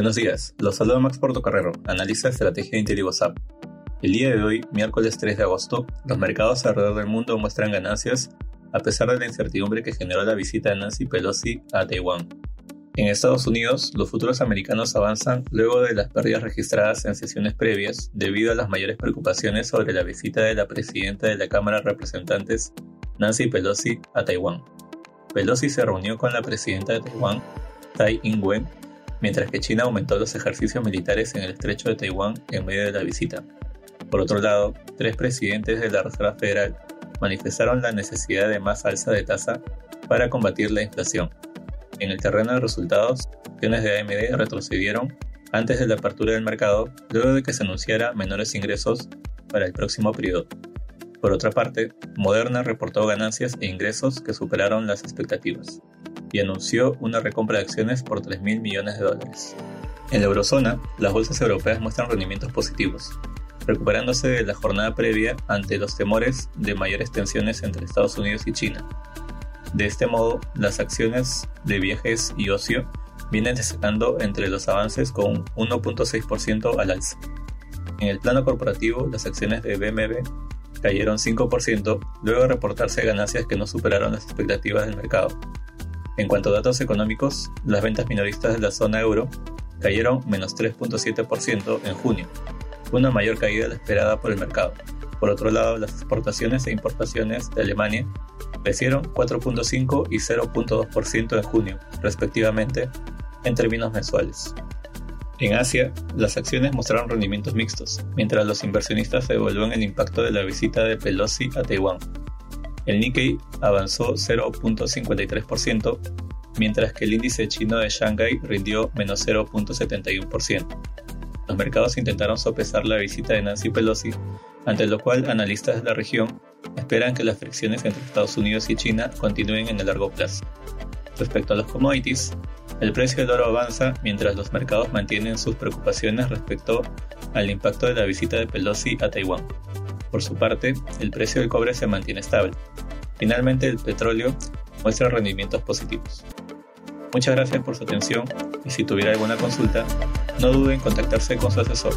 Buenos días, los saluda Max Portocarrero, analista de estrategia de IntelliWhatsApp. El día de hoy, miércoles 3 de agosto, los mercados alrededor del mundo muestran ganancias a pesar de la incertidumbre que generó la visita de Nancy Pelosi a Taiwán. En Estados Unidos, los futuros americanos avanzan luego de las pérdidas registradas en sesiones previas debido a las mayores preocupaciones sobre la visita de la presidenta de la Cámara de Representantes, Nancy Pelosi, a Taiwán. Pelosi se reunió con la presidenta de Taiwán, Tsai Ing-wen, mientras que China aumentó los ejercicios militares en el estrecho de Taiwán en medio de la visita. Por otro lado, tres presidentes de la Reserva Federal manifestaron la necesidad de más alza de tasa para combatir la inflación. En el terreno de resultados, acciones de AMD retrocedieron antes de la apertura del mercado luego de que se anunciara menores ingresos para el próximo periodo. Por otra parte, Moderna reportó ganancias e ingresos que superaron las expectativas y anunció una recompra de acciones por 3 mil millones de dólares. En la eurozona, las bolsas europeas muestran rendimientos positivos, recuperándose de la jornada previa ante los temores de mayores tensiones entre Estados Unidos y China. De este modo, las acciones de viajes y ocio vienen destacando entre los avances con un 1.6% al alza. En el plano corporativo, las acciones de BMW cayeron 5% luego de reportarse ganancias que no superaron las expectativas del mercado, en cuanto a datos económicos, las ventas minoristas de la zona euro cayeron menos 3.7% en junio, una mayor caída de la esperada por el mercado. Por otro lado, las exportaciones e importaciones de Alemania crecieron 4.5 y 0.2% en junio, respectivamente, en términos mensuales. En Asia, las acciones mostraron rendimientos mixtos, mientras los inversionistas evalúan el impacto de la visita de Pelosi a Taiwán, el Nikkei avanzó 0.53%, mientras que el índice chino de Shanghai rindió menos 0.71%. Los mercados intentaron sopesar la visita de Nancy Pelosi, ante lo cual analistas de la región esperan que las fricciones entre Estados Unidos y China continúen en el largo plazo. Respecto a los commodities, el precio del oro avanza mientras los mercados mantienen sus preocupaciones respecto al impacto de la visita de Pelosi a Taiwán. Por su parte, el precio del cobre se mantiene estable. Finalmente, el petróleo muestra rendimientos positivos. Muchas gracias por su atención y si tuviera alguna consulta, no dude en contactarse con su asesor.